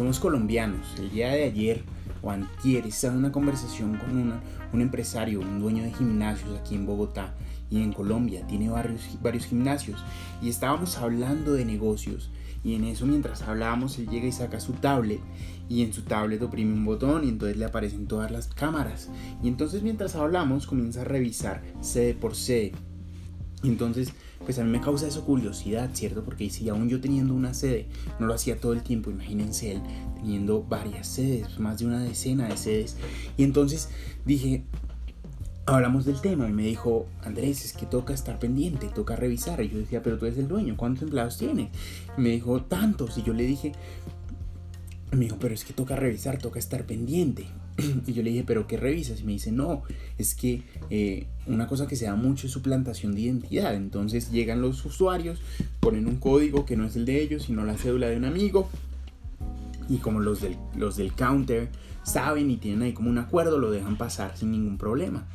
somos colombianos. El día de ayer o antier estaba en una conversación con un empresario, un dueño de gimnasios aquí en Bogotá y en Colombia. Tiene varios, varios gimnasios y estábamos hablando de negocios. Y en eso mientras hablábamos él llega y saca su tablet y en su tablet oprime un botón y entonces le aparecen todas las cámaras. Y entonces mientras hablamos comienza a revisar sede por sede. Y entonces pues a mí me causa eso curiosidad, ¿cierto? Porque si aún yo teniendo una sede, no lo hacía todo el tiempo, imagínense él teniendo varias sedes, más de una decena de sedes. Y entonces dije, hablamos del tema y me dijo, Andrés, es que toca estar pendiente, toca revisar. Y yo decía, pero tú eres el dueño, ¿cuántos empleados tienes? Y me dijo, tantos. Y yo le dije, me dijo, pero es que toca revisar, toca estar pendiente. Y yo le dije, ¿pero qué revisas? Y me dice, no, es que eh, una cosa que se da mucho es suplantación de identidad. Entonces llegan los usuarios, ponen un código que no es el de ellos, sino la cédula de un amigo. Y como los del, los del counter saben y tienen ahí como un acuerdo, lo dejan pasar sin ningún problema.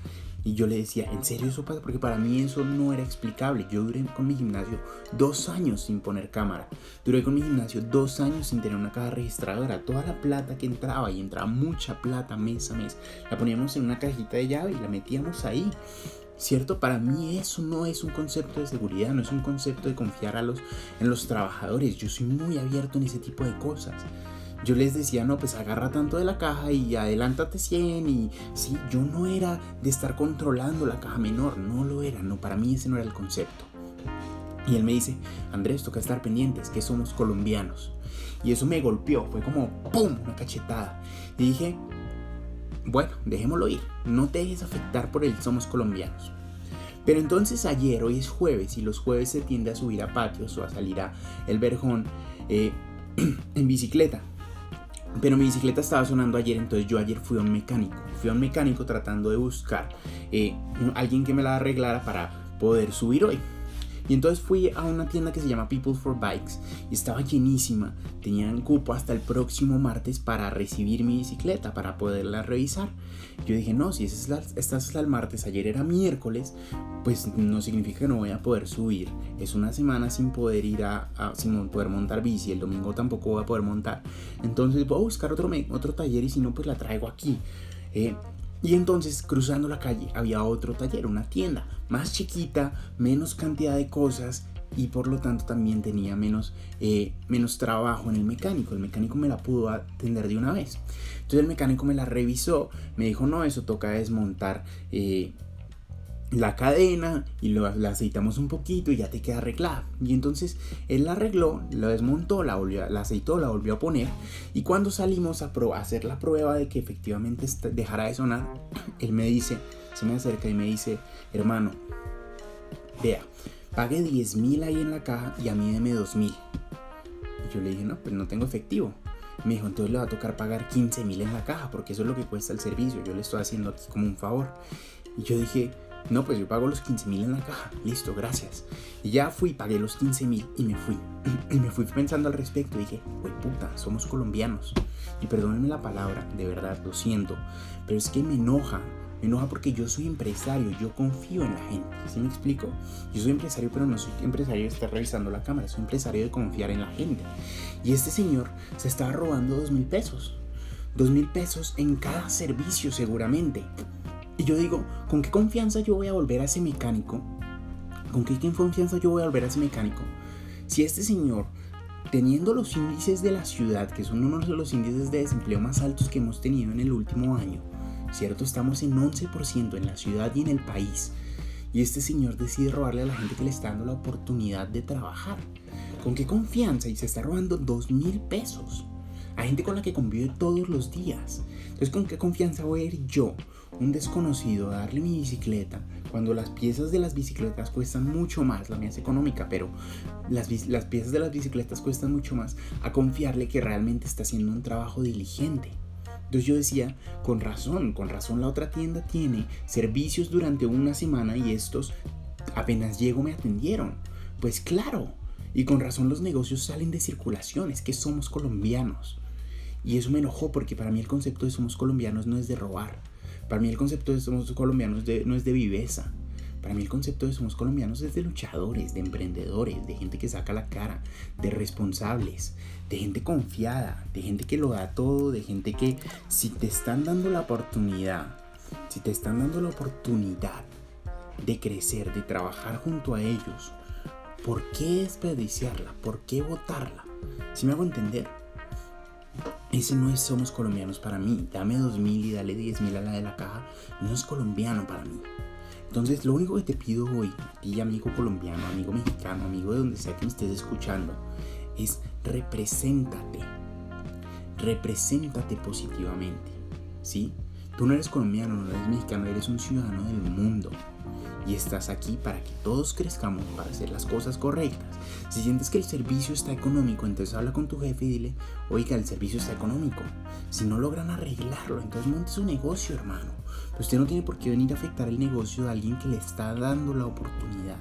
Y yo le decía, ¿en serio eso pasa? Porque para mí eso no era explicable. Yo duré con mi gimnasio dos años sin poner cámara. Duré con mi gimnasio dos años sin tener una caja registradora. Toda la plata que entraba, y entraba mucha plata mes a mes, la poníamos en una cajita de llave y la metíamos ahí. ¿Cierto? Para mí eso no es un concepto de seguridad, no es un concepto de confiar a los, en los trabajadores. Yo soy muy abierto en ese tipo de cosas yo les decía, no, pues agarra tanto de la caja y adelántate 100 y sí, yo no era de estar controlando la caja menor, no lo era, no, para mí ese no era el concepto. Y él me dice, Andrés, toca estar pendientes, que somos colombianos. Y eso me golpeó, fue como, ¡pum!, una cachetada. Y dije, bueno, dejémoslo ir, no te dejes afectar por el somos colombianos. Pero entonces ayer, hoy es jueves, y los jueves se tiende a subir a patios o a salir a el verjón eh, en bicicleta. Pero mi bicicleta estaba sonando ayer, entonces yo ayer fui a un mecánico. Fui a un mecánico tratando de buscar eh, alguien que me la arreglara para poder subir hoy. Y entonces fui a una tienda que se llama People for Bikes y estaba llenísima. Tenían cupo hasta el próximo martes para recibir mi bicicleta, para poderla revisar. Yo dije, no, si esta es, la, el martes, ayer era miércoles, pues no significa que no voy a poder subir. Es una semana sin poder ir a, sin poder montar bici. El domingo tampoco voy a poder montar. Entonces voy a buscar otro, otro taller y si no, pues la traigo aquí. Eh, y entonces cruzando la calle había otro taller, una tienda más chiquita, menos cantidad de cosas y por lo tanto también tenía menos, eh, menos trabajo en el mecánico. El mecánico me la pudo atender de una vez. Entonces el mecánico me la revisó, me dijo, no, eso toca desmontar eh, la cadena y lo, la aceitamos un poquito y ya te queda arreglada. Y entonces él la arregló, lo desmontó, la, volvió, la aceitó, la volvió a poner. Y cuando salimos a, hacer la prueba de que efectivamente dejara de sonar, él me dice, se me acerca y me dice, hermano, vea, pague 10 mil ahí en la caja y a mí deme 2 mil. Y yo le dije, no, pues no tengo efectivo. Me dijo, entonces le va a tocar pagar 15 mil en la caja porque eso es lo que cuesta el servicio. Yo le estoy haciendo aquí como un favor. Y yo dije, no, pues yo pago los 15 mil en la caja. Listo, gracias. Y ya fui, pagué los 15 mil y me fui. y me fui pensando al respecto. dije, güey puta, somos colombianos. Y perdónenme la palabra, de verdad, lo siento. Pero es que me enoja. Me enoja porque yo soy empresario, yo confío en la gente. ¿Sí me explico? Yo soy empresario, pero no soy empresario de estar revisando la cámara. Soy empresario de confiar en la gente. Y este señor se estaba robando dos mil pesos. Dos mil pesos en cada servicio seguramente. Y yo digo, ¿con qué confianza yo voy a volver a ese mecánico? ¿Con qué confianza yo voy a volver a ese mecánico? Si este señor, teniendo los índices de la ciudad, que son uno de los índices de desempleo más altos que hemos tenido en el último año, ¿cierto? Estamos en 11% en la ciudad y en el país. Y este señor decide robarle a la gente que le está dando la oportunidad de trabajar. ¿Con qué confianza? Y se está robando dos mil pesos. A gente con la que convive todos los días. Entonces, ¿con qué confianza voy a ir yo un desconocido a darle mi bicicleta cuando las piezas de las bicicletas cuestan mucho más, la mía es económica, pero las, piezas de las bicicletas cuestan mucho más, a confiarle que realmente está haciendo un trabajo diligente. Entonces yo decía, con razón, con razón la otra tienda tiene servicios durante una semana y estos apenas llego me atendieron. Pues claro, y con razón los negocios salen de circulación, es que somos colombianos. Y eso me enojó porque para mí el concepto de somos colombianos no es de robar, para mí el concepto de somos colombianos no es de viveza. Para mí el concepto de somos colombianos es de luchadores, de emprendedores, de gente que saca la cara, de responsables, de gente confiada, de gente que lo da todo, de gente que si te están dando la oportunidad, si te están dando la oportunidad de crecer, de trabajar junto a ellos, ¿por qué desperdiciarla? ¿Por qué votarla? Si me hago entender, ese no es somos colombianos para mí. Dame dos mil y dale diez mil a la de la caja. No es colombiano para mí. Entonces, lo único que te pido hoy, amigo colombiano, amigo mexicano, amigo de donde sea que me estés escuchando, es represéntate. Represéntate positivamente. ¿Sí? Tú no eres colombiano, no eres mexicano, eres un ciudadano del mundo y estás aquí para que todos crezcamos, para hacer las cosas correctas. Si sientes que el servicio está económico, entonces habla con tu jefe y dile, oiga, el servicio está económico. Si no logran arreglarlo, entonces monte su negocio, hermano. Pero usted no tiene por qué venir a afectar el negocio de alguien que le está dando la oportunidad.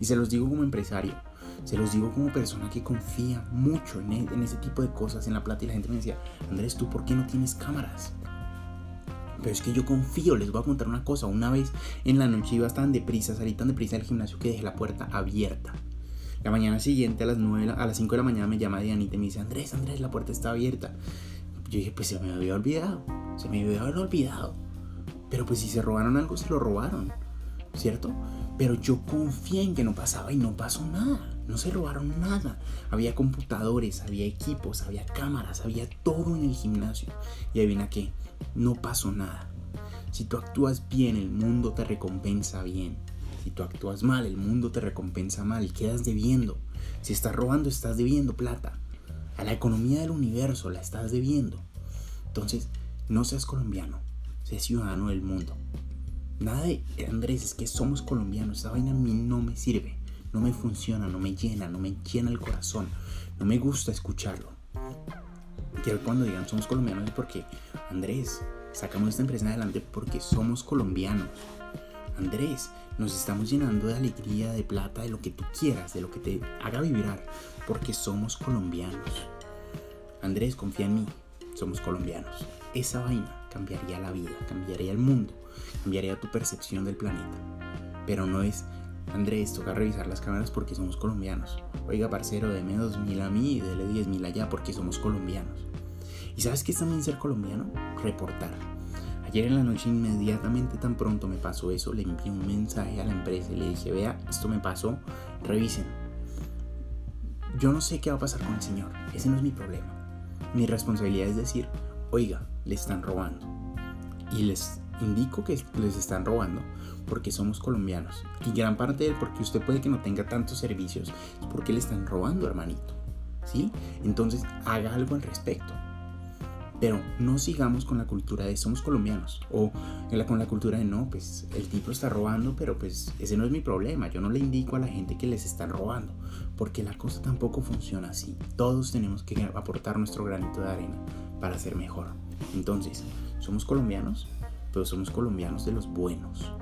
Y se los digo como empresario. Se los digo como persona que confía mucho en, e, en ese tipo de cosas, en la plata. Y la gente me decía, Andrés, ¿tú por qué no tienes cámaras? Pero es que yo confío, les voy a contar una cosa. Una vez en la noche iba tan deprisa, salí tan deprisa del gimnasio que dejé la puerta abierta. La mañana siguiente a las 9, a las 5 de la mañana me llama Dianita y me dice, Andrés, Andrés, la puerta está abierta. Yo dije, pues se me había olvidado, se me había olvidado. Pero pues si se robaron algo, se lo robaron, ¿cierto? Pero yo confié en que no pasaba y no pasó nada. No se robaron nada. Había computadores, había equipos, había cámaras, había todo en el gimnasio. Y adivina qué, no pasó nada. Si tú actúas bien, el mundo te recompensa bien. Si tú actúas mal, el mundo te recompensa mal. Quedas debiendo. Si estás robando, estás debiendo plata. A la economía del universo la estás debiendo. Entonces, no seas colombiano. Seas ciudadano del mundo. Nada de Andrés, es que somos colombianos. Esa vaina a mí no me sirve. No me funciona, no me llena, no me llena el corazón. No me gusta escucharlo. Quiero cuando digan somos colombianos es porque, Andrés, sacamos esta empresa adelante porque somos colombianos. Andrés, nos estamos llenando de alegría, de plata, de lo que tú quieras, de lo que te haga vibrar, porque somos colombianos. Andrés, confía en mí, somos colombianos. Esa vaina cambiaría la vida, cambiaría el mundo, cambiaría tu percepción del planeta. Pero no es, Andrés, toca revisar las cámaras porque somos colombianos. Oiga, parcero, deme mil a mí y dele diez mil allá porque somos colombianos. ¿Y sabes qué es también ser colombiano? Reportar. Ayer en la noche inmediatamente tan pronto me pasó eso, le envié un mensaje a la empresa y le dije, vea, esto me pasó, revisen. Yo no sé qué va a pasar con el señor, ese no es mi problema. Mi responsabilidad es decir, oiga, le están robando. Y les indico que les están robando porque somos colombianos. Y gran parte de porque usted puede que no tenga tantos servicios es porque le están robando, hermanito. ¿Sí? Entonces haga algo al respecto. Pero no sigamos con la cultura de somos colombianos o con la cultura de no, pues el tipo está robando, pero pues ese no es mi problema. Yo no le indico a la gente que les están robando, porque la cosa tampoco funciona así. Todos tenemos que aportar nuestro granito de arena para ser mejor. Entonces, somos colombianos, pero somos colombianos de los buenos.